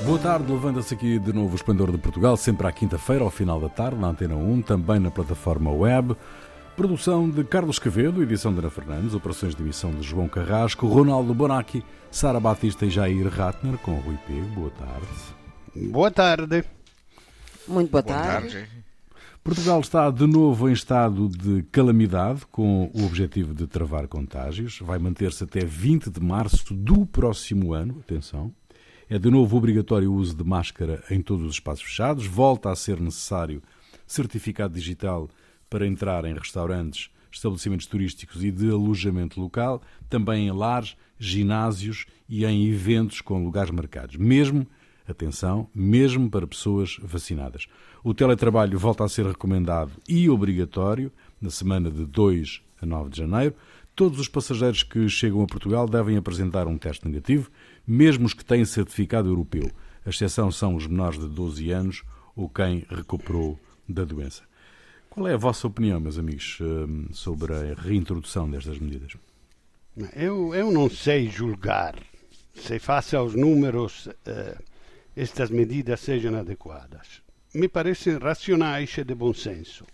Boa tarde, levanta-se aqui de novo o Esplendor de Portugal, sempre à quinta-feira, ao final da tarde, na Antena 1, também na plataforma web. Produção de Carlos Cavedo, edição de Ana Fernandes, operações de emissão de João Carrasco, Ronaldo Bonacci, Sara Batista e Jair Ratner, com Rui Pego. Boa tarde. Boa tarde. Muito boa, boa tarde. tarde. Portugal está de novo em estado de calamidade, com o objetivo de travar contágios. Vai manter-se até 20 de março do próximo ano. Atenção. É de novo obrigatório o uso de máscara em todos os espaços fechados. Volta a ser necessário certificado digital para entrar em restaurantes, estabelecimentos turísticos e de alojamento local, também em lares, ginásios e em eventos com lugares marcados. Mesmo, atenção, mesmo para pessoas vacinadas. O teletrabalho volta a ser recomendado e obrigatório na semana de 2 a 9 de janeiro. Todos os passageiros que chegam a Portugal devem apresentar um teste negativo mesmo os que têm certificado europeu. A exceção são os menores de 12 anos ou quem recuperou da doença. Qual é a vossa opinião, meus amigos, hum, sobre a reintrodução destas medidas? Eu, eu não sei julgar se, face aos números, eh, estas medidas sejam adequadas. Me parecem racionais e de bom senso.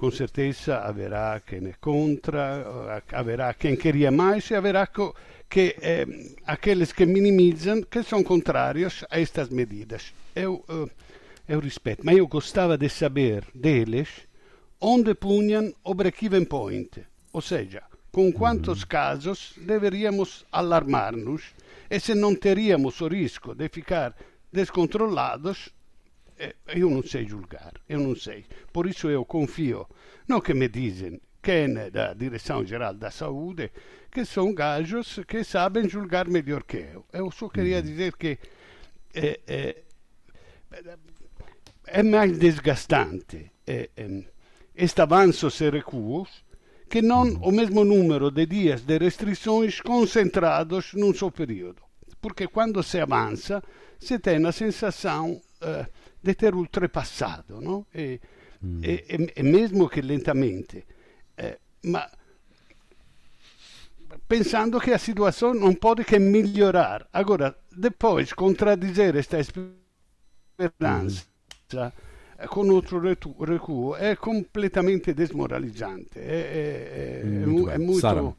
Com certeza haverá quem é contra, haverá quem queria mais e haverá que eh, aqueles que minimizam, que são contrários a estas medidas. Eu, uh, eu respeito, mas eu gostava de saber deles onde punham o break-even point, ou seja, com quantos uhum. casos deveríamos alarmar-nos e se não teríamos o risco de ficar descontrolados, eu não sei julgar, eu não sei. Por isso eu confio no que me dizem quem é da Direção-Geral da Saúde, que são gajos que sabem julgar melhor que eu. Eu só queria uhum. dizer que é, é, é mais desgastante é, é, este avanço e recuos que não uhum. o mesmo número de dias de restrições concentrados num só período. Porque quando se avança, se tem a sensação uh, de ter ultrapassado, não? E, mm. e, e, e mesmo que lentamente. Eh, ma pensando que a situação não pode que melhorar. Agora, depois, contradizer esta esperança mm. com outro recuo é completamente desmoralizante. É, é, é, é muito. Sara.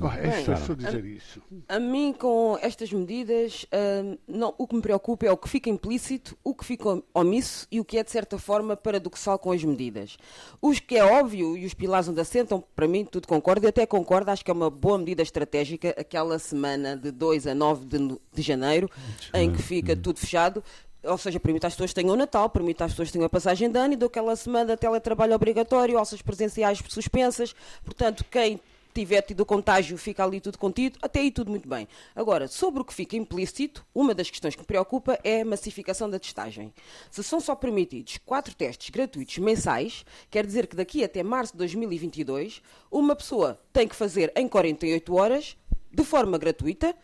Oh, é só dizer a, isso. A mim, com estas medidas, uh, não, o que me preocupa é o que fica implícito, o que fica omisso e o que é, de certa forma, paradoxal com as medidas. Os que é óbvio e os pilares onde assentam, para mim, tudo concordo e até concordo, acho que é uma boa medida estratégica aquela semana de 2 a 9 de, de janeiro, em que fica uhum. tudo fechado, ou seja, permite às pessoas que tenham o Natal, permite às pessoas que tenham a passagem de ano e daquela semana de teletrabalho obrigatório, alças presenciais suspensas. Portanto, quem tiver tido contágio, fica ali tudo contido, até aí tudo muito bem. Agora, sobre o que fica implícito, uma das questões que me preocupa é a massificação da testagem. Se são só permitidos quatro testes gratuitos mensais, quer dizer que daqui até março de 2022, uma pessoa tem que fazer em 48 horas, de forma gratuita,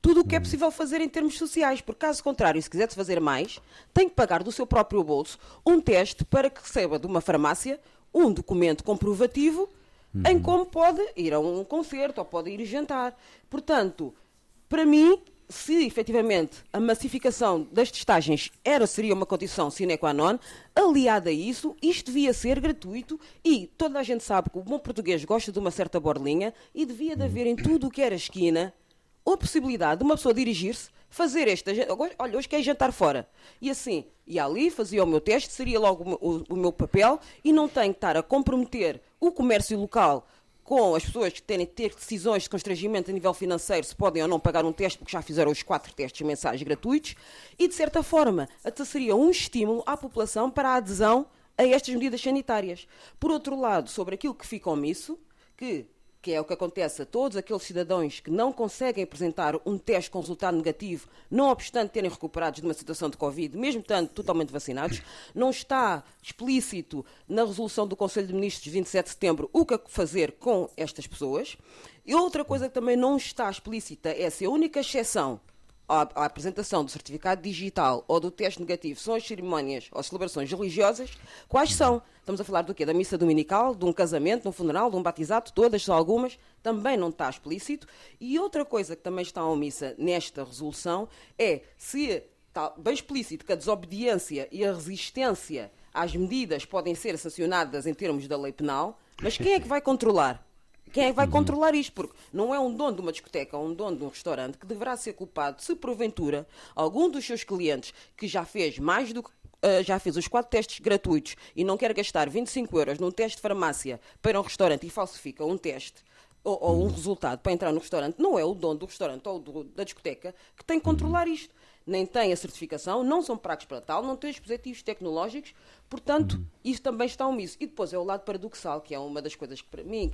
tudo o que é possível fazer em termos sociais, porque caso contrário, se quiser fazer mais, tem que pagar do seu próprio bolso um teste para que receba de uma farmácia um documento comprovativo uhum. em como pode ir a um concerto ou pode ir jantar. Portanto, para mim, se efetivamente a massificação das testagens era, seria uma condição sine qua non, aliada a isso, isto devia ser gratuito e toda a gente sabe que o bom português gosta de uma certa borlinha e devia de haver em tudo o que era esquina a possibilidade de uma pessoa dirigir-se, fazer esta. Olha, hoje quer jantar fora. E assim, ia ali, fazia o meu teste, seria logo o, o, o meu papel e não tenho que estar a comprometer o comércio local com as pessoas que têm que ter decisões de constrangimento a nível financeiro, se podem ou não pagar um teste, porque já fizeram os quatro testes mensais gratuitos, e de certa forma, até seria um estímulo à população para a adesão a estas medidas sanitárias. Por outro lado, sobre aquilo que fica omisso, que que é o que acontece a todos aqueles cidadãos que não conseguem apresentar um teste com resultado negativo, não obstante terem recuperado de uma situação de Covid, mesmo estando totalmente vacinados, não está explícito na resolução do Conselho de Ministros de 27 de setembro o que fazer com estas pessoas. E outra coisa que também não está explícita é se a única exceção à apresentação do certificado digital ou do teste negativo são as cerimónias ou celebrações religiosas, quais são? Estamos a falar do quê? Da missa dominical, de um casamento, de um funeral, de um batizado, todas, só algumas, também não está explícito. E outra coisa que também está omissa nesta resolução é se está bem explícito que a desobediência e a resistência às medidas podem ser sancionadas em termos da lei penal, mas quem é que vai controlar? Quem é que vai uhum. controlar isto? Porque não é um dono de uma discoteca ou um dono de um restaurante que deverá ser culpado se porventura algum dos seus clientes que já fez mais do que Uh, já fez os quatro testes gratuitos e não quer gastar 25 euros num teste de farmácia para um restaurante e falsifica um teste ou, ou um uhum. resultado para entrar no restaurante, não é o dono do restaurante ou do, da discoteca que tem que controlar uhum. isto. Nem tem a certificação, não são pagos para tal, não têm dispositivos tecnológicos, portanto, isso também está omisso. E depois é o lado paradoxal, que é uma das coisas que para mim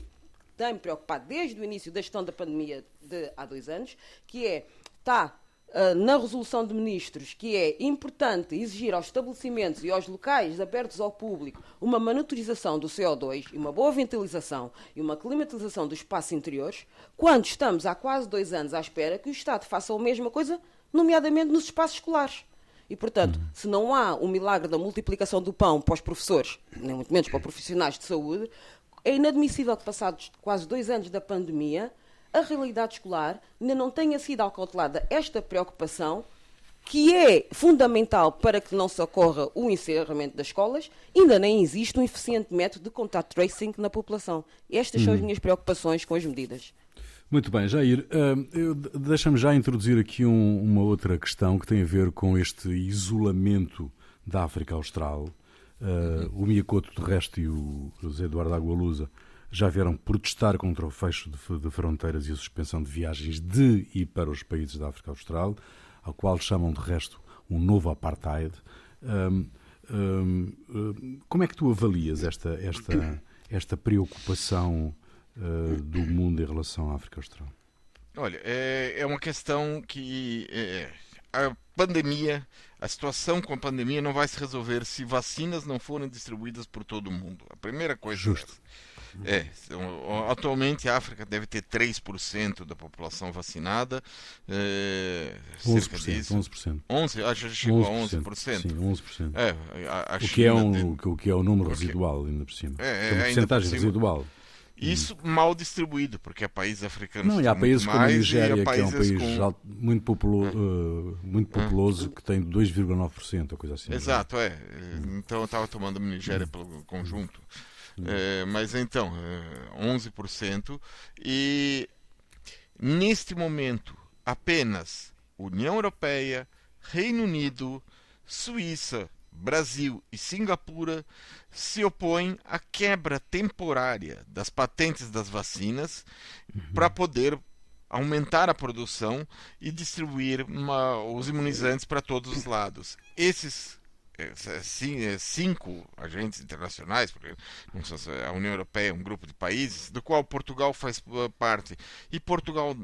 tem-me preocupado desde o início da gestão da pandemia de há dois anos, que é, está uh, na resolução de ministros, que é importante exigir aos estabelecimentos e aos locais abertos ao público uma monitorização do CO2 e uma boa ventilização e uma climatização dos espaços interiores, quando estamos há quase dois anos à espera que o Estado faça a mesma coisa, nomeadamente nos espaços escolares. E, portanto, se não há o milagre da multiplicação do pão para os professores, nem muito menos para os profissionais de saúde, é inadmissível que, passados quase dois anos da pandemia, a realidade escolar ainda não tenha sido acautelada esta preocupação, que é fundamental para que não se ocorra o encerramento das escolas, ainda nem existe um eficiente método de contact tracing na população. Estas são as uhum. minhas preocupações com as medidas. Muito bem, Jair, uh, deixa-me já introduzir aqui um, uma outra questão que tem a ver com este isolamento da África Austral. Uh, o Miyakoto, de resto, e o José Eduardo Agualusa já vieram protestar contra o fecho de, de, fronteiras e a suspensão de viagens de e para os países da África Austral, ao qual chamam, de resto, um novo apartheid. Um, um, como é que tu avalias esta, esta, esta preocupação uh, do mundo em relação à África Austral? Olha, é, é uma questão que é, a pandemia, a situação com a pandemia não vai se resolver se vacinas não forem distribuídas por todo o mundo. A primeira coisa Justo. É, atualmente a África deve ter 3% da população vacinada. É, 11%, cerca disso. 11%. 11, acho que chegou 11%, a 11%. Sim, 11%. É, a, a o, que é um, o que é o número residual, ainda por cima. É, é, é uma porcentagem residual. Isso hum. mal distribuído, porque há países africanos Não, e há países como a Nigéria, que é um país com... muito, populo, uh, muito populoso, que tem 2,9%, ou coisa assim. Exato, é. Então eu estava tomando a Nigéria pelo conjunto. É, mas então, é, 11%. E neste momento, apenas União Europeia, Reino Unido, Suíça, Brasil e Singapura se opõem à quebra temporária das patentes das vacinas uhum. para poder aumentar a produção e distribuir uma, os imunizantes para todos os lados. Esses é, cinco agentes internacionais, porque a União Europeia é um grupo de países, do qual Portugal faz uh, parte, e Portugal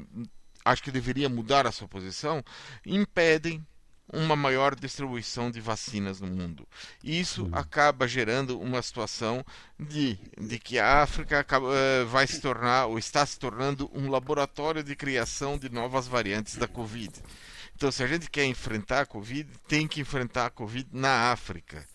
acho que deveria mudar a sua posição, impedem uma maior distribuição de vacinas no mundo. E isso uhum. acaba gerando uma situação de, de que a África acaba, uh, vai se tornar, ou está se tornando, um laboratório de criação de novas variantes da Covid. Então, se a gente quer enfrentar a Covid, tem que enfrentar a Covid na África.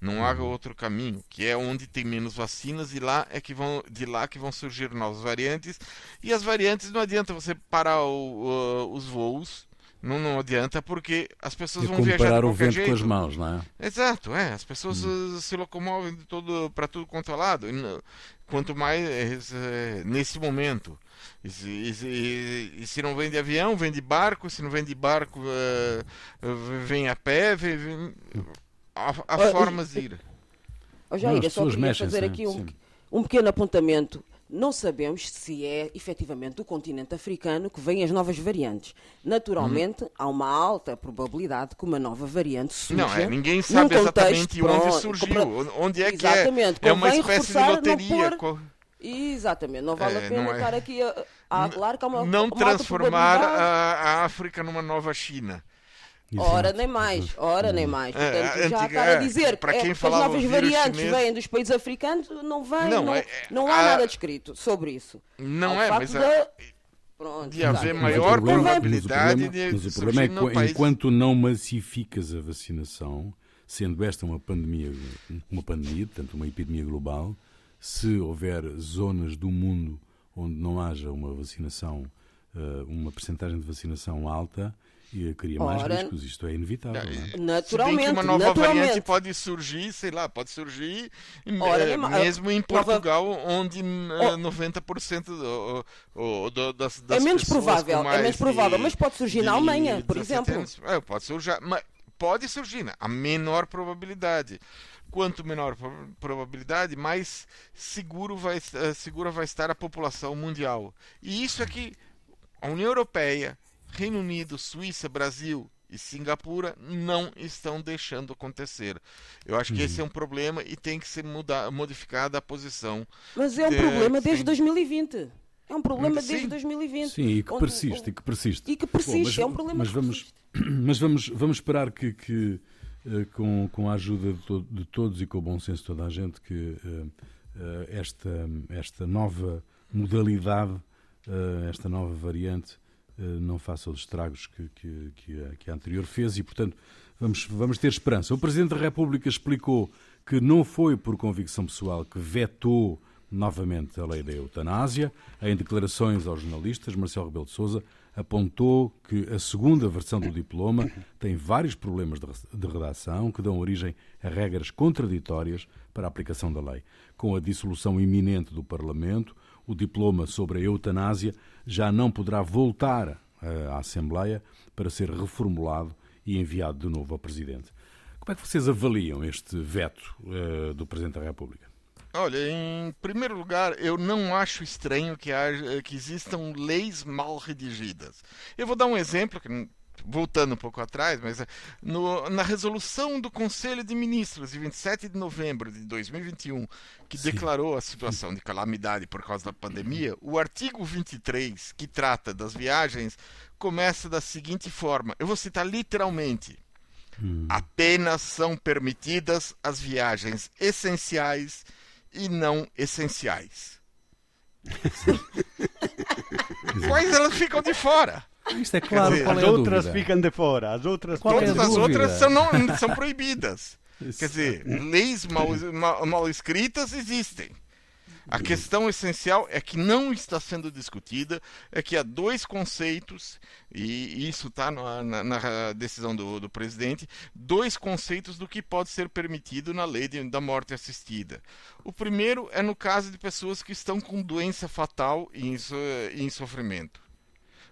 Não há uhum. outro caminho, que é onde tem menos vacinas e lá é que vão de lá que vão surgir novas variantes. E as variantes não adianta você parar o, uh, os voos não, não adianta porque as pessoas e vão viajar de o vento jeito. com as mãos, não é? Exato, é. As pessoas hum. se locomovem de todo para tudo quanto é lado. Quanto mais é, nesse momento. E se, e, e se, não vem de avião, vem de barco. Se não vem de barco, é, vem a pé. Vem, vem, há, há formas de ir. Oh, Jair, eu só queria fazer aqui um, um pequeno apontamento não sabemos se é efetivamente do continente africano que vêm as novas variantes. Naturalmente, hum. há uma alta probabilidade que uma nova variante surja. Não, é, ninguém sabe exatamente onde surgiu, onde é exatamente, que é. É uma espécie de loteria. Por... Exatamente, não vale é, a pena é... estar aqui a, a apelar que há uma Não uma transformar a, a África numa nova China. Ora nem mais, ora nem mais. É, Portanto, é, já estar a dizer para quem é, as novas variantes chinês... vêm dos países africanos, não vem, não, não, é, não há, há, nada descrito sobre isso. Não é, mas da... Pronto, de haver exato. maior Mas o problema- probabilidade mas problema, de mas o problema é que país. enquanto não massificas a vacinação, sendo esta uma pandemia, uma pandemia, portanto uma epidemia global, se houver zonas do mundo onde não haja uma vacinação, eh, uma percentagem de vacinação alta, cria mais Ora- riscos. Isto é inevitável. não é? Se bem Naturalmente, que uma nova naturalmente. variante pode surgir, sei lá, pode surgir Ora, eh, mesmo- mesmo em nova- Portugal, onde eh, Oh. 90% do, o- do- das, das É menos pessoas provável, é mais menos provável, mas pode surgir na de Alemanha, por 17 exemplo. anos. É, pode surgir, mas pode surgir, né? a menor probabilidade. Quanto menor pro- probabilidade, mais seguro vai, eh, segura vai estar a população mundial. E isso é que a União Europeia, Reino Unido, Suíça, Brasil e Singapura não estão deixando acontecer. Eu acho que esse é um problema e tem que ser muda- modificada a posição. Mas é um É, problema desde sim. 2020. É um problema Sim. desde 2020. Sim, e que onde- persiste, e que persiste. E que persiste, mas, é um problema mas que vamos, persiste. Mas vamos, vamos esperar que, que, eh, com, com a ajuda de, to- de todos e com o bom senso de toda a gente, que eh, eh, esta, esta nova modalidade, esta nova variante, não faça os estragos que, que, que, a, que a anterior fez e, portanto, vamos, vamos ter esperança. O Presidente da República explicou que não foi por convicção pessoal que vetou novamente a lei da eutanásia. Em declarações aos jornalistas, Marcelo Rebelo de Sousa apontou que a segunda versão do diploma tem vários problemas de redação que dão origem a regras contraditórias para a aplicação da lei. Com a dissolução iminente do Parlamento, o diploma sobre a eutanásia já não poderá voltar eh, à Assembleia para ser reformulado e enviado de novo ao Presidente. Como é que vocês avaliam este veto eh, do Presidente da República? Olha, em primeiro lugar, eu não acho estranho que, haja, que existam leis mal redigidas. Eu vou dar um exemplo, que, voltando um pouco atrás, mas eh, no- na resolução do Conselho de Ministros de 27 de novembro de 2021, que declarou a situação de calamidade por causa da pandemia, o artigo 23, que trata das viagens, começa da seguinte forma: eu vou citar literalmente. Apenas são permitidas as viagens essenciais e não essenciais. Quais elas ficam de fora? Isto é claro, dizer, qual As é a outras ficam de fora, as outras é Todas as outras são, não, são proibidas. Isso. Quer dizer, leis mal, mal, mal escritas existem. A questão essencial é que não está sendo discutida, é que há dois conceitos, e isso está na, na- na decisão do, do presidente, dois conceitos do que pode ser permitido na lei de- da morte assistida. O primeiro é no caso de pessoas que estão com doença fatal e em, so- e em sofrimento.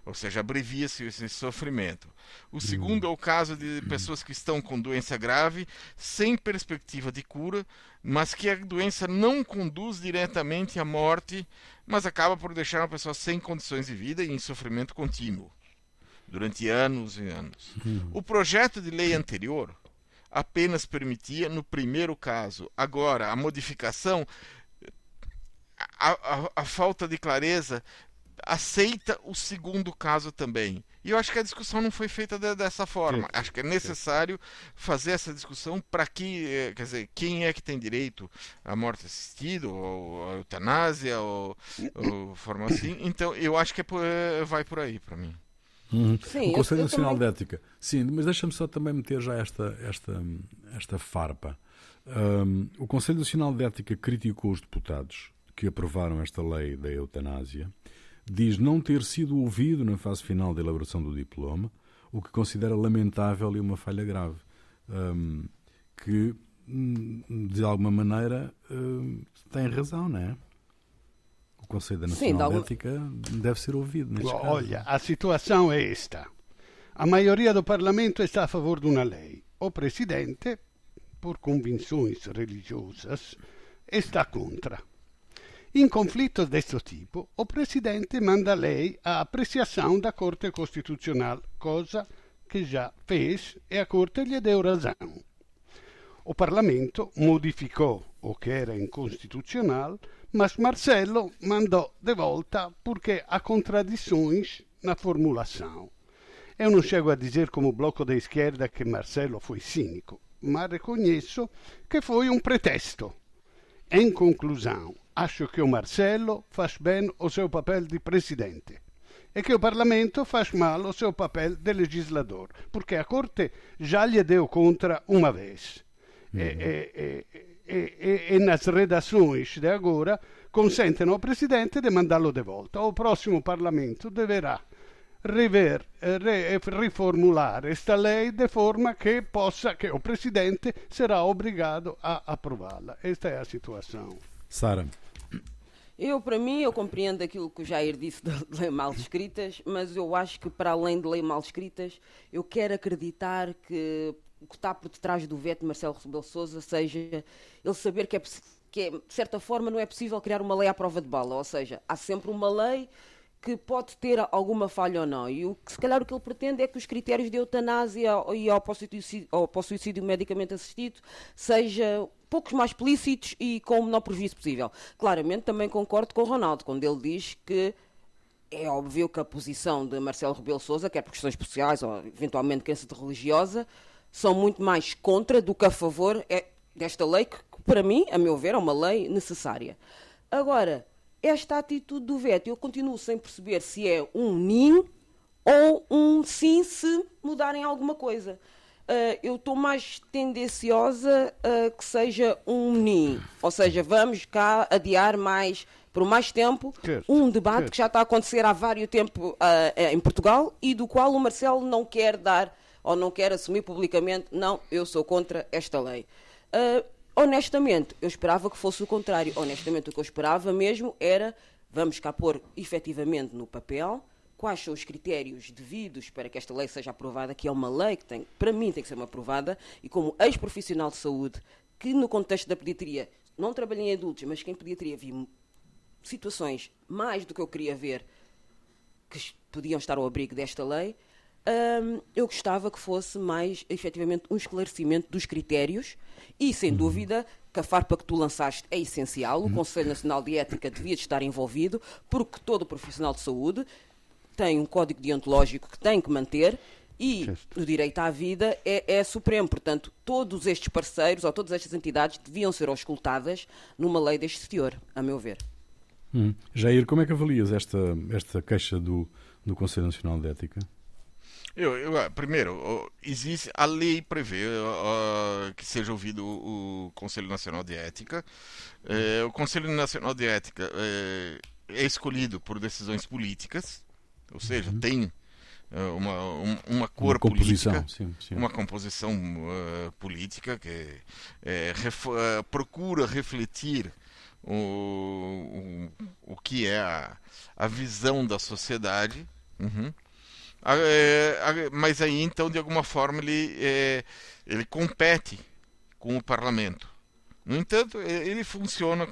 Ou seja, abrevia-se esse sofrimento. O segundo é o caso de pessoas que estão com doença grave, sem perspectiva de cura, mas que a doença não conduz diretamente à morte, mas acaba por deixar uma pessoa sem condições de vida e em sofrimento contínuo, durante anos e anos. O projeto de lei anterior apenas permitia no primeiro caso. Agora, a modificação, a, a- a falta de clareza aceita o segundo caso também. E eu acho que a discussão não foi feita de- dessa forma. Sim. Acho que é necessário fazer essa discussão para que, eh, quer dizer, quem é que tem direito à morte assistida, ou à eutanásia, ou, ou forma assim. Então, eu acho que é por- eh, vai por aí para mim. Uhum. Sim, o Conselho eu Nacional também- de Ética. Sim, mas deixa-me só também meter já esta, esta, esta farpa. Hum, o Conselho Nacional de Ética criticou os deputados que aprovaram esta lei da eutanásia. Diz não ter sido ouvido na fase final da elaboração do diploma, o que considera lamentável e uma falha grave. Hum, que, hum, de alguma maneira, hum, tem razão, não é? O Conselho Sim, Nacional de alguma- de Ética deve ser ouvido neste caso. Olha, a situação é esta. A maioria do Parlamento está a favor de uma lei. O Presidente, por convicções religiosas, está contra. Em conflitos deste tipo, o Presidente manda lei à apreciação da Corte Constitucional, coisa que já fez e a Corte lhe deu razão. O Parlamento modificou o que era inconstitucional, mas Marcelo mandou de volta porque há contradições na formulação. Eu não chego a dizer como bloco da esquerda que Marcelo foi cínico, mas reconheço que foi um pretexto. Em conclusão, acho que o Marcelo faz bem o seu papel de presidente. é que o Parlamento faz mal o seu papel de legislador, porque a Corte já lhe deu contra uma vez. Uhum. E, e, e, e, nas redações de agora consentem ao Presidente de mandá-lo de volta. O próximo Parlamento deverá rever, re, riformular esta lei de forma que possa, que o Presidente será obrigado a aprová-la. Esta é a situação. Sara. Eu, para mim, eu compreendo aquilo que o Jair disse de lei mal escritas, mas eu acho que, para além de lei mal escritas, eu quero acreditar que o que está por detrás do veto de Marcelo Rebelo Sousa seja ele saber que, é, que é, de certa forma, não é possível criar uma lei à prova de bala. Ou seja, há sempre uma lei que pode ter alguma falha ou não. E o que, se calhar, o que ele pretende é que os critérios de eutanásia e ao suicídio, ao suicídio medicamente assistido sejam poucos mais explícitos e com o menor prejuízo possível. Claramente também concordo com o Ronaldo, quando ele diz que é óbvio que a posição de Marcelo Rebelo Sousa, quer por questões sociais ou eventualmente crença religiosa, são muito mais contra do que a favor é, desta lei, que para mim, a meu ver, é uma lei necessária. Agora, esta atitude do veto, eu continuo sem perceber se é um nin ou um sim se mudarem alguma coisa. Uh, eu estou mais tendenciosa a que seja um NIM. Ou seja, vamos cá adiar mais, por mais tempo, um debate que já está a acontecer há vários tempo uh, em Portugal e do qual o Marcelo não quer dar ou não quer assumir publicamente, não, eu sou contra esta lei. Uh, honestamente, eu esperava que fosse o contrário. Honestamente, o que eu esperava mesmo era vamos cá pôr efetivamente no papel quais são os critérios devidos para que esta lei seja aprovada, que é uma lei que tem, para mim tem que ser uma aprovada, e como ex-profissional de saúde, que no contexto da pediatria, não trabalhei em adultos, mas que em pediatria vi situações mais do que eu queria ver que podiam estar ao abrigo desta lei, hum, eu gostava que fosse mais, efetivamente, um esclarecimento dos critérios e, sem uhum. dúvida, que a farpa que tu lançaste é essencial. O uhum. Conselho Nacional de Ética devia estar envolvido, porque todo profissional de saúde tem um código deontológico que tem que manter e o direito à vida é, é, supremo. Portanto, todos estes parceiros ou todas estas entidades deviam ser auscultadas numa lei deste teor, a meu ver. Hum. Jair, como é que avalias esta, esta queixa do, do Conselho Nacional de Ética? Eu, eu, ah, primeiro, existe a lei prevê uh, que seja ouvido o, Conselho Nacional de Ética. Uh, o Conselho Nacional de Ética uh, é escolhido por decisões políticas ou seja, uhum. tem uh, uma, um, uma cor uma política, sim, sim. uma composição uh, política que é, ref, uh, procura refletir o, o, o que é a, a visão da sociedade. Uhum. Mas aí então de alguma forma ele, ele compete com o parlamento. No entanto, ele funciona,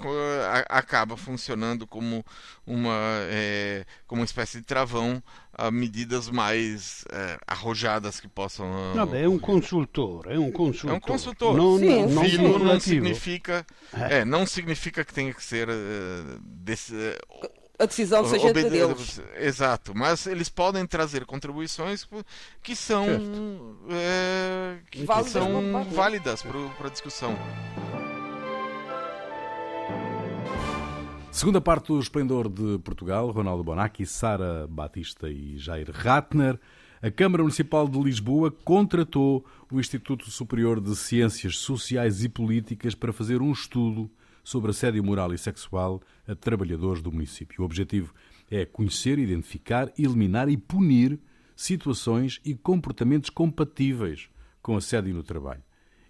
acaba funcionando como uma, é, como uma espécie de travão a medidas mais é, arrojadas que possam. Não, é um consultor, é um consultor. É um consultor. Não, sim, não, não, não significa, é. é. não significa que tenha que ser uh, desse, a decisão seja Obede deles. Exato, mas eles podem trazer contribuições que são, é, que, válidas, que são válidas para a discussão. Segunda parte do Esplendor de Portugal, Ronaldo Bonacci, Sara Batista e Jair Ratner. A Câmara Municipal de Lisboa contratou o Instituto Superior de Ciências Sociais e Políticas para fazer um estudo sobre assédio moral e sexual a trabalhadores do município. O objetivo é conhecer, identificar, eliminar e punir situações e comportamentos compatíveis com assédio no trabalho.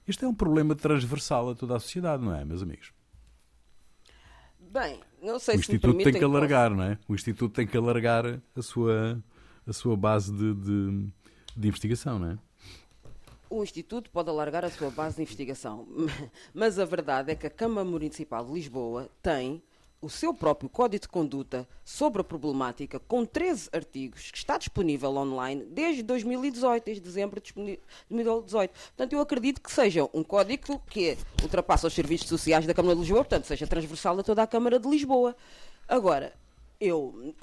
Este é um problema transversal a toda a sociedade, não é, meus amigos? Bem, não sei o se Instituto tem que alargar, não é? O Instituto tem que alargar a sua, a sua base de, de, de investigação, não é? O Instituto pode alargar a sua base de investigação, mas a verdade é que a Câmara Municipal de Lisboa tem o seu próprio Código de Conduta sobre a problemática, com 13 artigos, que está disponível online desde 2018, desde dezembro de 2018. Portanto, eu acredito que seja um código que ultrapassa os serviços sociais da Câmara de Lisboa, portanto, seja transversal a toda a Câmara de Lisboa. Agora, eu,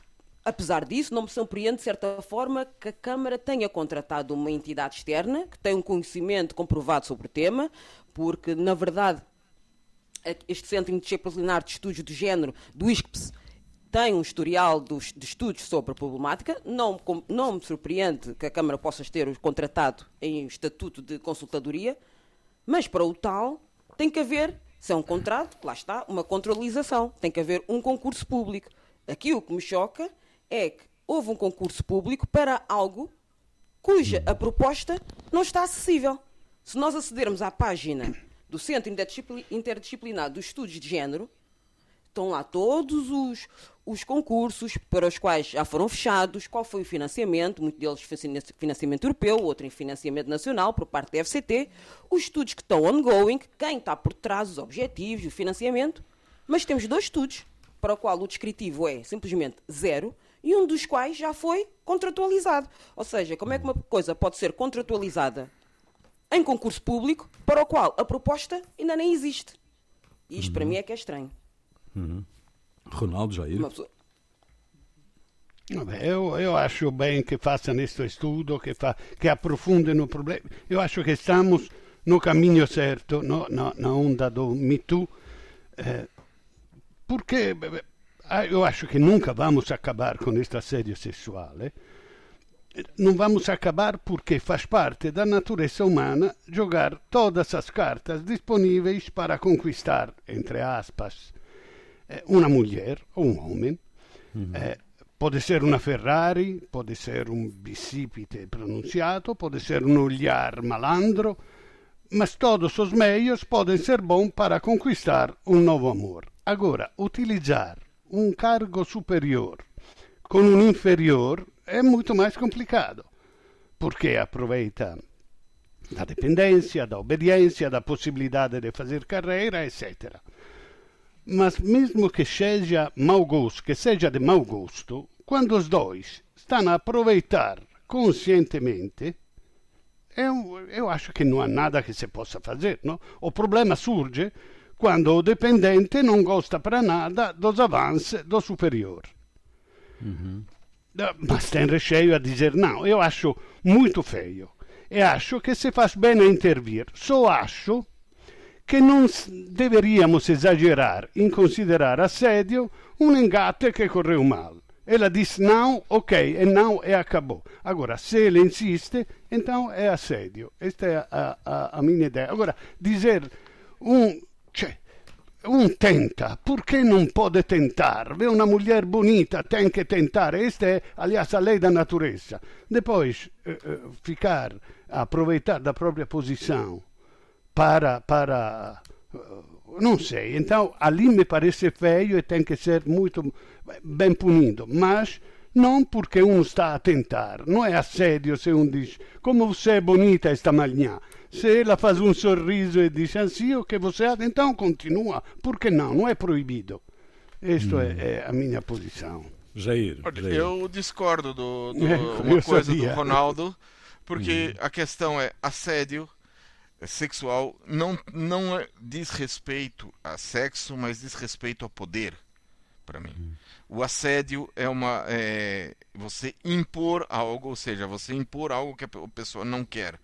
apesar disso, não me surpreende, de certa forma, que a Câmara tenha contratado uma entidade externa, que tem um conhecimento comprovado sobre o tema, porque, na verdade, este Centro Interdisciplinar de Estudos do Género, do ISCPS, tem um historial dos, de estudos sobre a problemática. Não, não me surpreende que a Câmara possa ter contratado em estatuto de consultadoria, mas para o tal tem que haver, se é um contrato, lá está, uma controlização, tem que haver um concurso público. Aqui o que me choca é que houve um concurso público para algo cuja a proposta não está acessível. Se nós acedermos à página do Centro Interdisciplinar dos Estudos de Género, estão lá todos os, os concursos para os quais já foram fechados, qual foi o financiamento, muitos deles financiamento europeu, outro em financiamento nacional por parte da FCT, os estudos que estão ongoing, quem está por trás, os objetivos, o financiamento, mas temos dois estudos para o qual o descritivo é simplesmente zero e um dos quais já foi contratualizado. Ou seja, como é que uma coisa pode ser contratualizada em concurso público para o qual a proposta ainda nem existe? E isto uhum. para mim é que é estranho. Uhum. Ronaldo Jair. Pessoa... Eu, eu acho bem que façam este estudo, que, fa, que aprofundem o problema. Eu acho que estamos no caminho certo, no, no, na onda do Me Too, eh, porque eu acho que nunca vamos acabar com este assédio sexual. Não vamos acabar porque faz parte da natureza humana jogar todas as cartas disponíveis para conquistar, entre aspas, eh, uma mulher ou um homem. Uhum. É, pode ser uma Ferrari, pode ser um bicipite pronunciado, pode ser um olhar malandro, mas todos os meios podem ser bons para conquistar um novo amor. Agora, utilizar um cargo superior com um inferior é muito mais complicado, porque aproveita da dependência, da obediência, da possibilidade de fazer carreira, etc mas mesmo que seja mau gosto, que seja de mau gosto, quando os dois estão a aproveitar conscientemente, eu, eu acho que não há nada que se possa fazer. Não? O problema surge quando o dependente não gosta para nada dos avanços do superior. Uhum. Mas tem recheio a dizer não. Eu acho muito feio. E acho que se faz bem a intervir. Só acho che non deveríamos exagerar em considerar assédio um engate que correu mal. Ela disse não, ok, e não e acabou. Agora, se ele insiste, então é assédio. Esta é a, a, a minha ideia. Agora, dizer um, cioè, um tenta, perché non pode tentar? Vê uma mulher bonita, tem que tentar. Esta é, aliás, a lei da natureza. Depois, eh, eh, ficar, aproveitar da própria posição para, para não sei. Então, ali me parece feio e tem que ser muito bem punido. Mas não porque um está a tentar. Não é assédio se um diz como você é bonita esta manhã. Se ela faz um sorriso e diz assim, o que você acha, então continua. Por que não? Não é proibido. Esta hum. é, é, a minha posição. Jair, Jair. Eu discordo do, do é, uma coisa sabia. do Ronaldo, porque hum. a questão é assédio sexual não, não é, diz respeito a sexo, mas diz respeito ao poder, para mim. Hum. O assédio é uma é, você impor algo, ou seja, você impor algo que a pessoa não quer.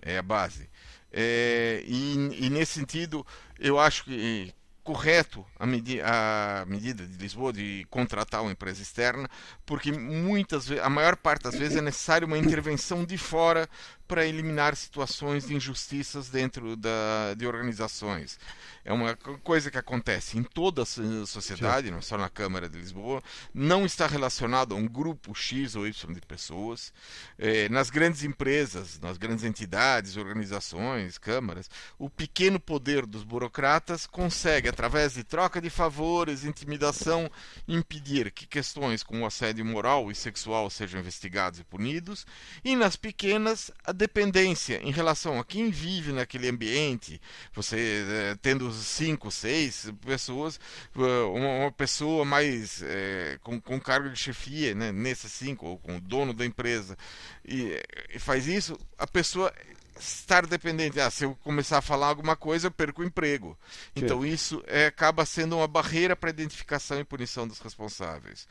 É a base. É, e, e, nesse sentido, eu acho que correto a, medi a medida de Lisboa de contratar uma empresa externa, porque muitas a maior parte das vezes é necessário uma intervenção de fora para eliminar situações de injustiças dentro da, de organizações. É uma coisa que acontece em toda a sociedade, não só na Câmara de Lisboa, não está relacionado a um grupo X ou Y de pessoas. É, nas grandes empresas, nas grandes entidades, organizações, câmaras, o pequeno poder dos burocratas consegue, através de troca de favores, intimidação, impedir que questões como assédio moral e sexual sejam investigados e punidos, e nas pequenas, a dependência em relação a quem vive naquele ambiente, você é, tendo cinco, seis pessoas, eh, uma, pessoa mais é, com, com cargo de chefia, né, nesses cinco, ou com o dono da empresa, e, e faz isso, a pessoa estar dependente. Ah, se eu começar a falar alguma coisa, eu perco o emprego. Sim. Então isso é, acaba sendo uma barreira para a identificação e punição dos responsáveis.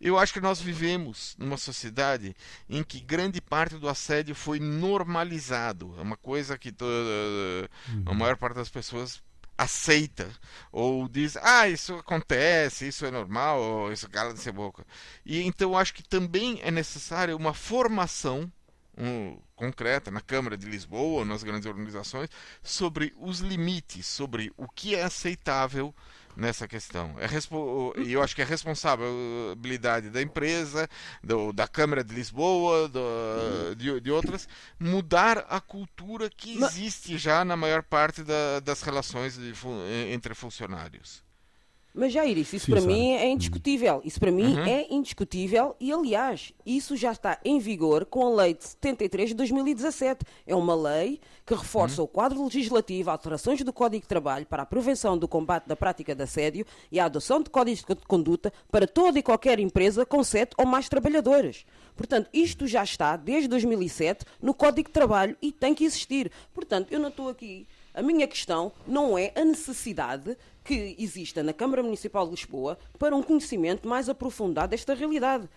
Eu acho que nós vivemos numa sociedade em que grande parte do assédio foi normalizado. É uma coisa que toda, a uhum. maior parte das pessoas aceita ou diz, ah, isso acontece, isso é normal, ou isso cala-se a boca. E então acho que também é necessária uma formação um, concreta na Câmara de Lisboa, nas grandes organizações, sobre os limites, sobre o que é aceitável nessa questão. É e eu acho que é responsabilidade da empresa, do, da Câmara de Lisboa, do, de, de, outras, mudar a cultura que existe já na maior parte da, das relações de, entre funcionários. Mas já isso, isso Sim, para mim é indiscutível. Isso para mim uhum. é indiscutível e, aliás, isso já está em vigor com a Lei de 73 de 2017. É uma lei que reforça uhum. o quadro legislativo, alterações do Código de Trabalho para a prevenção do combate da prática de assédio e a adoção de códigos de conduta para toda e qualquer empresa com sete ou mais trabalhadores. Portanto, isto já está desde 2007 no Código de Trabalho e tem que existir. Portanto, eu não estou aqui. A minha questão não é a necessidade que exista na Câmara Municipal de Lisboa para um conhecimento mais aprofundado desta realidade.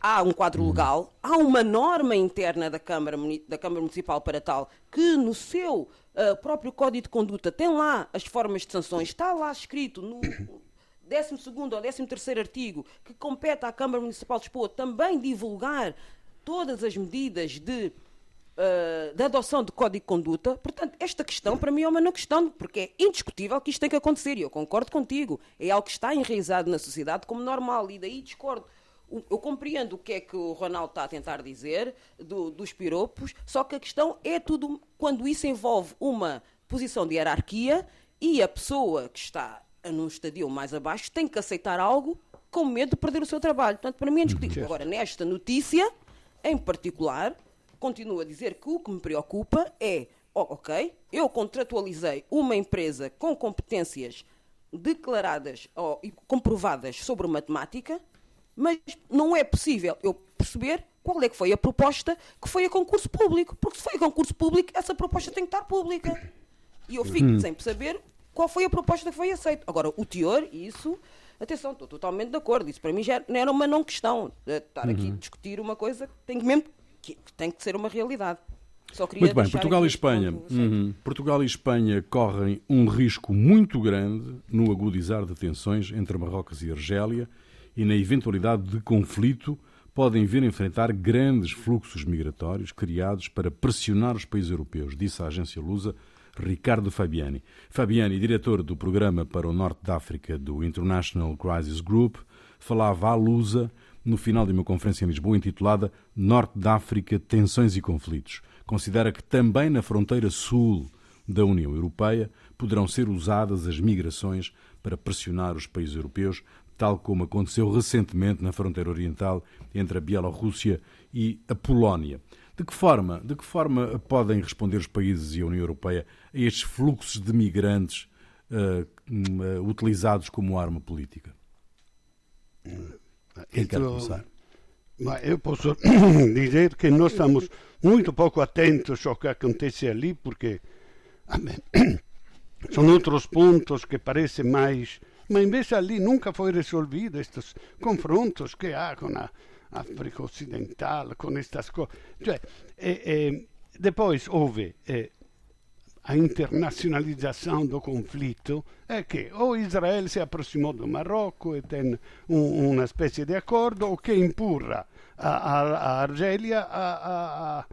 Há um quadro uhum. legal, há uma norma interna da Câmara, da Câmara Municipal para tal, que no seu uh, próprio Código de Conduta tem lá as formas de sanções, está lá escrito no 12 ou 13 artigo, que compete à Câmara Municipal de Lisboa também divulgar todas as medidas de uh, da adoção de código de conduta. Portanto, esta questão para mim é uma não questão, porque é indiscutível que isto tem que acontecer e eu concordo contigo. É algo que está enraizado na sociedade como normal e daí discordo. Eu compreendo o que é que o Ronaldo está a tentar dizer do, dos piropos, só que a questão é tudo quando isso envolve uma posição de hierarquia e a pessoa que está num estadio mais abaixo tem que aceitar algo com medo de perder o seu trabalho. Portanto, para mim é indiscutível. Agora, nesta notícia, em particular, continuo a dizer que o que me preocupa é, oh, ok, eu contratualizei uma empresa com competências declaradas oh, e comprovadas sobre matemática, mas não é possível eu perceber qual é que foi a proposta que foi a concurso público, porque se foi a concurso público, essa proposta tem que estar pública. E eu fico hum. sem saber qual foi a proposta que foi aceita. Agora, o teor, isso, atenção, estou totalmente de acordo. Isso para mim já não era uma não questão. Estar aqui uhum. a discutir uma coisa que tem mesmo que tem que ser uma realidade. muito bem, Portugal e Espanha. Uhum. Portugal e Espanha correm um risco muito grande no agudizar de tensões entre Marrocos e Argélia e na eventualidade de conflito podem vir a enfrentar grandes fluxos migratórios criados para pressionar os países europeus, disse a agência lusa Ricardo Fabiani. Fabiani, diretor do programa para o Norte da África do International Crisis Group, falava à lusa no final de uma conferência em Lisboa intitulada Norte da África, Tensões e Conflitos. Considera que também na fronteira sul da União Europeia poderão ser usadas as migrações para pressionar os países europeus, tal como aconteceu recentemente na fronteira oriental entre a Bielorrússia e a Polónia. De que forma, de que forma podem responder os países e a União Europeia a estes fluxos de migrantes uh, uh, utilizados como arma política? Quem quer começar? Mas eu posso dizer que nós estamos muito pouco atentos ao que acontece ali, porque são outros pontos que parecem mais. Mas invece ali nunca foi resolvido estes confrontos que há com a África Ocidental, com estas coisas. Cioè, e, e, depois houve eh, a internacionalização do conflito é que ou Israel se aproximou do Marrocos e tem um, uma espécie de acordo, ou que empurra a, a, a Argélia a, a,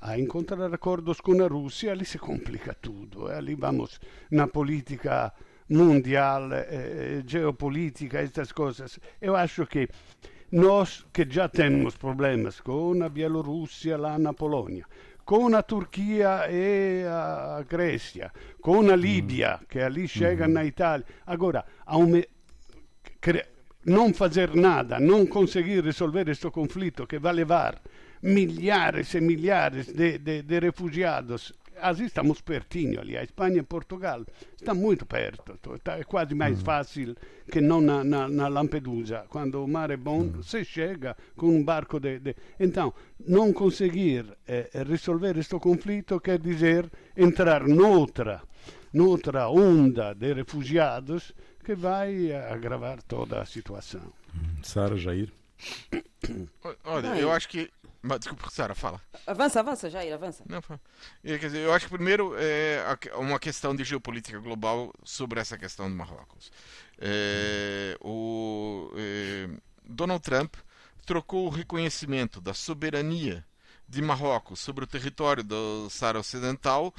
a, encontrar acordos com a Rússia, ali se complica tudo. E ali vamos na política mundial, eh, geopolítica, estas coisas. Eu acho que nós que já temos problemas com a Bielorrússia lá na Polônia, com a Turquia e a Grécia, com a Líbia, mm. que ali chega mm. na Itália. Agora, um, não fazer nada, não conseguir resolver este conflito que vai levar milhares e milhares de, de, de refugiados assim estamos pertinho ali, a Espanha e Portugal estão muito perto, é quase mais uhum. fácil que não na, na, na, Lampedusa, quando o mar é bom, uhum. se chega com um barco de... de... Então, não conseguir eh, resolver este conflito quer dizer entrar noutra, noutra onda de refugiados que vai agravar toda a situação. Sara Jair? Olha, eu acho que Mas, desculpa, Sara, fala. Avança, avança, Jair, avança. Não, quer dizer, eu acho que primeiro é uma questão de geopolítica global sobre essa questão do Marrocos. É, o é, Donald Trump trocou o reconhecimento da soberania de Marrocos sobre o território do Saara Ocidental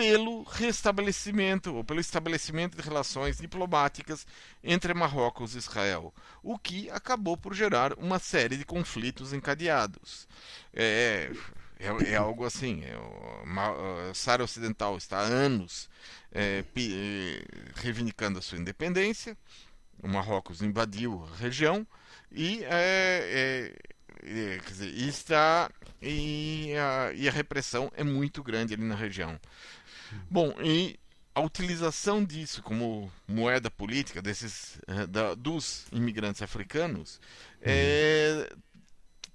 pelo restabelecimento ou pelo estabelecimento de relações diplomáticas entre Marrocos e Israel, o que acabou por gerar uma série de conflitos encadeados. É, é, é algo assim. É, o Sara Ocidental está há anos é, é, reivindicando a sua independência. O Marrocos invadiu a região e, é, é, dizer, está e a, e a repressão é muito grande ali na região. Bom, e a utilização disso como moeda política desses uh, da, dos imigrantes africanos é,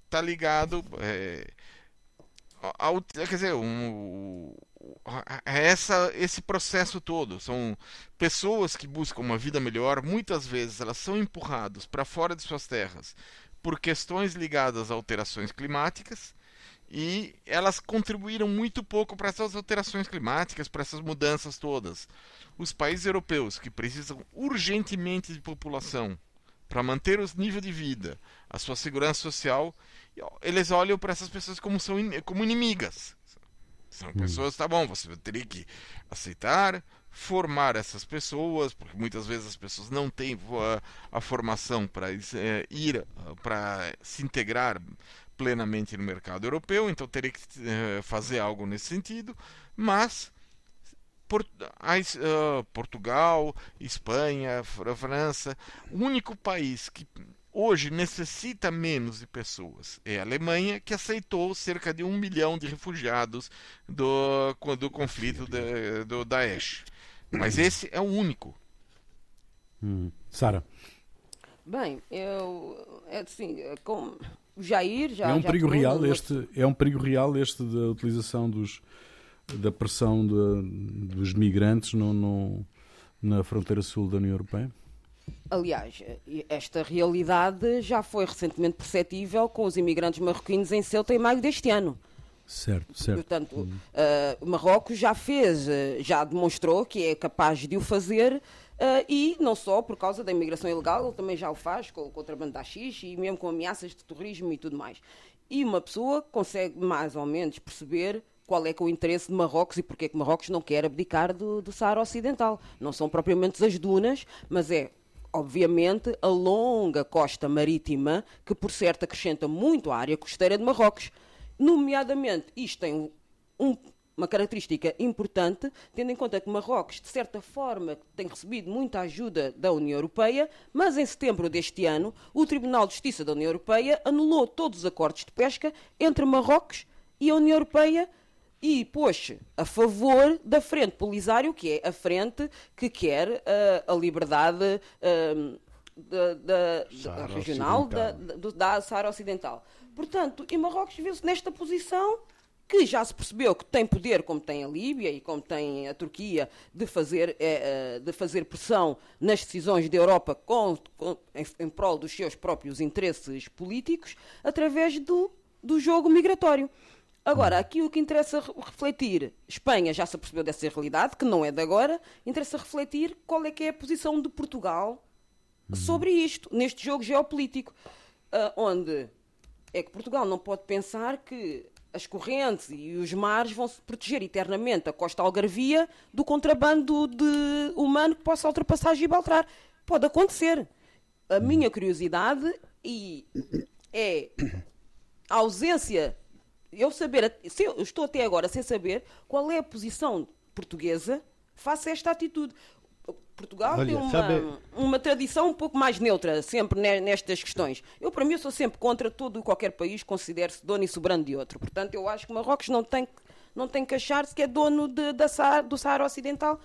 tá ligado é, ao, quer dizer um, essa, esse processo todo. São pessoas que buscam uma vida melhor. Muitas vezes elas são empurradas para fora de suas terras por questões ligadas a alterações climáticas e elas contribuíram muito pouco para essas alterações climáticas, para essas mudanças todas. Os países europeus que precisam urgentemente de população para manter o nível de vida, a sua segurança social, eles olham para essas pessoas como são como inimigas. São hum. pessoas, tá bom, você teria que aceitar, formar essas pessoas, porque muitas vezes as pessoas não têm a, a formação para é, ir, para se integrar plenamente no mercado europeu, então teria que uh, fazer algo nesse sentido, mas Port uh, Portugal, Espanha, França, o único país que hoje necessita menos de pessoas é a Alemanha, que aceitou cerca de um milhão de refugiados do, do conflito de, do Daesh. Mas esse é o único. Hum. Sara. Bem, eu é assim, com Jair já. É um já perigo real este, é um perigo real este da utilização dos da pressão de, dos migrantes no, no, na fronteira sul da União Europeia. Aliás, esta realidade já foi recentemente perceptível com os imigrantes marroquinos em Ceuta em maio deste ano. Certo, certo. Portanto, uh, Marrocos já fez, uh, já demonstrou que é capaz de o fazer Uh, e não só por causa da imigração ilegal, ele também já o faz com o contrabando da X e mesmo com ameaças de terrorismo e tudo mais. E uma pessoa consegue mais ou menos perceber qual é é o interesse de Marrocos e porque é que Marrocos não quer abdicar do, do Saara Ocidental. Não são propriamente as dunas, mas é obviamente, a longa costa marítima, que por certo acrescenta muito à área costeira de Marrocos. Nomeadamente, isto tem um, uma característica importante, tendo em conta que Marrocos, de certa forma, tem recebido muita ajuda da União Europeia, mas em setembro deste ano, o Tribunal de Justiça da União Europeia anulou todos os acordos de pesca entre Marrocos e a União Europeia e pôs a favor da Frente Polisário, que é a frente que quer uh, a liberdade uh, da, da, da regional da, da, Saara Ocidental. Portanto, e Marrocos viu-se nesta posição que já se percebeu que tem poder, como tem a Líbia e como tem a Turquia, de fazer, é, de fazer pressão nas decisões da Europa com, com, em, em prol dos seus próprios interesses políticos, através do, do jogo migratório. Agora, aqui o que interessa refletir, Espanha já se apercebeu dessa realidade, que não é de agora, interessa refletir qual é que é a posição de Portugal sobre isto, neste jogo geopolítico, uh, onde é que Portugal não pode pensar que as correntes e os mares vão se proteger eternamente a costa algarvia do contrabando de humano que possa ultrapassar Gibraltar. Pode acontecer. A minha curiosidade e é a ausência, eu saber, eu estou até agora sem saber qual é a posição portuguesa face a esta atitude. Portugal Olha, tem uma, sabe... uma tradição um pouco mais neutra sempre nestas questões. Eu, para mim, sou sempre contra todo e qualquer país que considere-se dono e soberano de outro. Portanto, eu acho que Marrocos não tem, não tem que achar-se que é dono de, da Saara, do Saara Ocidental,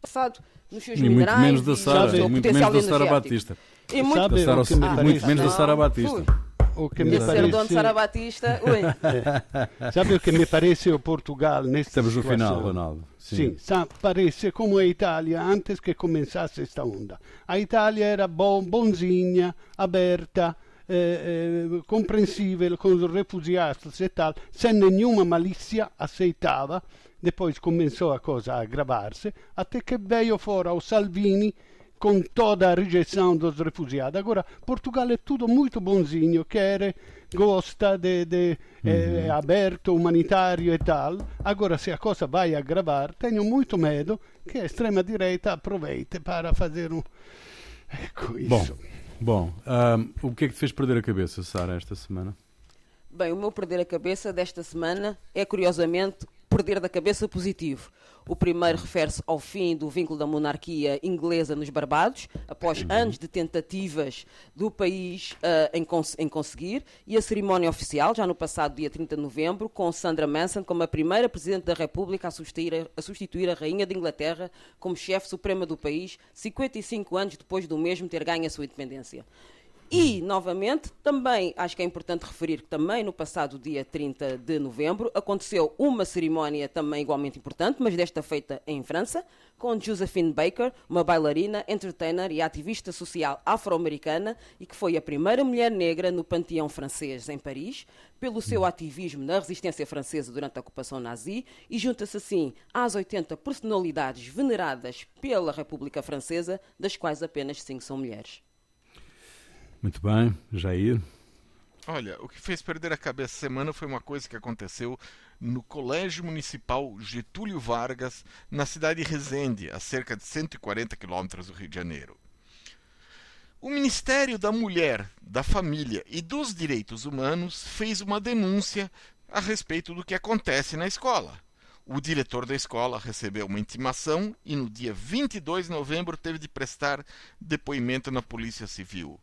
passado nos seus e minerais. Muito menos da Saara, e muito menos da Saara Batista. E muito, sabe, da Saara, muito menos da Saara Batista o que me parece... dono de Sara Batista, é. Sabe o que me parece o Portugal nesta Estamos no final, Ronaldo. Sim, Sim parece como a Itália antes que começasse esta onda. A Itália era bon, bonzinha, aberta, eh, eh, compreensível com os refugiados e tal, sem nenhuma malícia, aceitava. Depois começou a coisa a agravar-se, até que veio fora o Salvini com toda a rejeição dos refugiados. Agora, Portugal é tudo muito bonzinho, quer, gosta de, de uhum. é aberto, humanitário e tal. Agora, se a coisa vai agravar, tenho muito medo que a extrema-direita aproveite para fazer um... Ecco, isso. Bom, bom um, o que é que te fez perder a cabeça, Sara, esta semana? Bem, o meu perder a cabeça desta semana é, curiosamente, perder da cabeça positivo. O primeiro refere-se ao fim do vínculo da monarquia inglesa nos Barbados, após anos de tentativas do país uh, em, cons em, conseguir, e a cerimónia oficial, já no passado dia 30 de novembro, com Sandra Manson como a primeira Presidente da República a substituir a, a, substituir a Rainha de Inglaterra como chefe suprema do país, 55 anos depois do mesmo ter ganho a sua independência. E, novamente, também acho que é importante referir que também no passado dia 30 de novembro aconteceu uma cerimónia também igualmente importante, mas desta feita em França, com Josephine Baker, uma bailarina, entertainer e ativista social afro-americana e que foi a primeira mulher negra no panteão francês em Paris, pelo seu ativismo na resistência francesa durante a ocupação nazi e junta-se assim às 80 personalidades veneradas pela República Francesa, das quais apenas 5 são mulheres. Muito bem, Jair. Olha, o que fez perder a cabeça semana foi uma coisa que aconteceu no Colégio Municipal Getúlio Vargas, na cidade de Resende, a cerca de 140 quilômetros do Rio de Janeiro. O Ministério da Mulher, da Família e dos Direitos Humanos fez uma denúncia a respeito do que acontece na escola. O diretor da escola recebeu uma intimação e no dia 22 de novembro teve de prestar depoimento na Polícia Civil.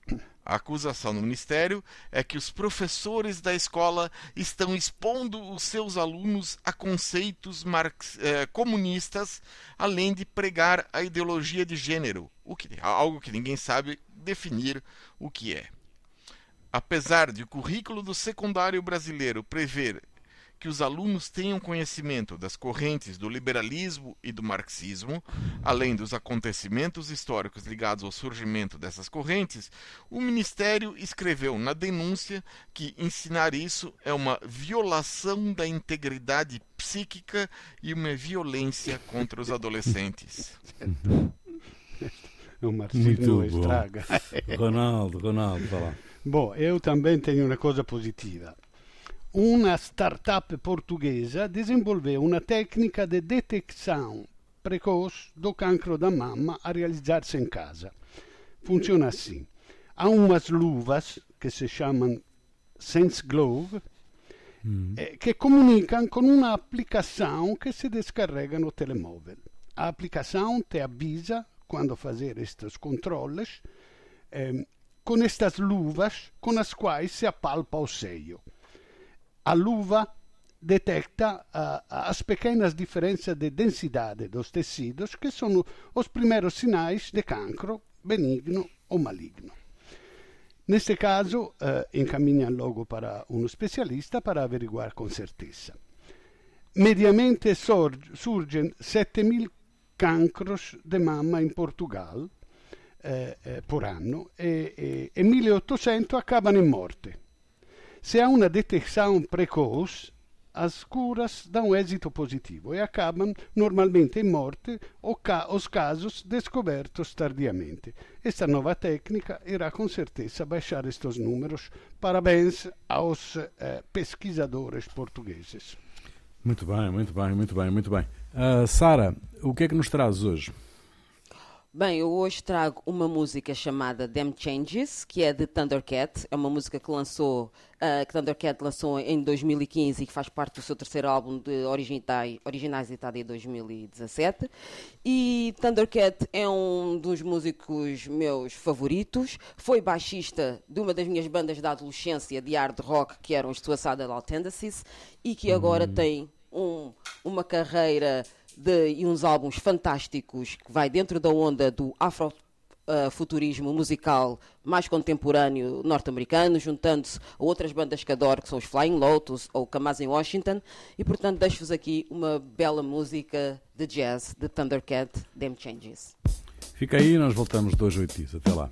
A acusação no Ministério é que os professores da escola estão expondo os seus alunos a conceitos marx, eh, comunistas, além de pregar a ideologia de gênero, o que, algo que ninguém sabe definir o que é. Apesar de o currículo do secundário brasileiro prever que os alunos tenham conhecimento das correntes do liberalismo e do marxismo, além dos acontecimentos históricos ligados ao surgimento dessas correntes, o Ministério escreveu na denúncia que ensinar isso é uma violação da integridade psíquica e uma violência contra os adolescentes. o marxismo estraga. Ronaldo, Ronaldo, vai lá. Bom, eu também tenho uma coisa positiva uma startup portuguesa desenvolveu uma técnica de detecção precoce do cancro da mama a realizar-se em casa. Funciona assim. Há umas luvas que se chamam Sense Glove mm. eh, que comunicam com uma aplicação que se descarrega no telemóvel. A aplicação te avisa quando fazer estes controles eh, com estas luvas com as quais se apalpa o seio a luva detecta uh, as pequenas diferenças de densidade dos tecidos, que são os primeiros sinais de cancro benigno ou maligno. Neste caso, uh, encaminham logo para um especialista para averiguar com certeza. Mediamente surgem 7.000 cancros de mama em Portugal eh, eh, por anno e, e, e 1.800 acabam em morte. Se há uma detecção precoce, as curas dão êxito positivo e acabam normalmente em morte ou ca os casos descobertos tardiamente. Esta nova técnica irá com certeza baixar estes números. Parabéns aos eh, pesquisadores portugueses. Muito bem, muito bem, muito bem, muito bem. Uh, Sara, o que é que nos traz hoje? Bem, eu hoje trago uma música chamada Them Changes, que é de Thundercat. É uma música que lançou, uh, que Thundercat lançou em 2015 e que faz parte do seu terceiro álbum de originais, originais editado em 2017. E Thundercat é um dos músicos meus favoritos. Foi baixista de uma das minhas bandas da adolescência de hard rock, que eram os Suicidal Tendencies, e que agora hum. tem um, uma carreira de, e uns álbuns fantásticos que vai dentro da onda do afro Uh, futurismo musical mais contemporâneo norte-americano, juntando-se a outras bandas que adoro, que são os Flying Lotus ou Kamazin Washington, e portanto deixo-vos aqui uma bela música de jazz de Thundercat, Them Changes. Fica aí, nós voltamos dois oito dias. Até lá.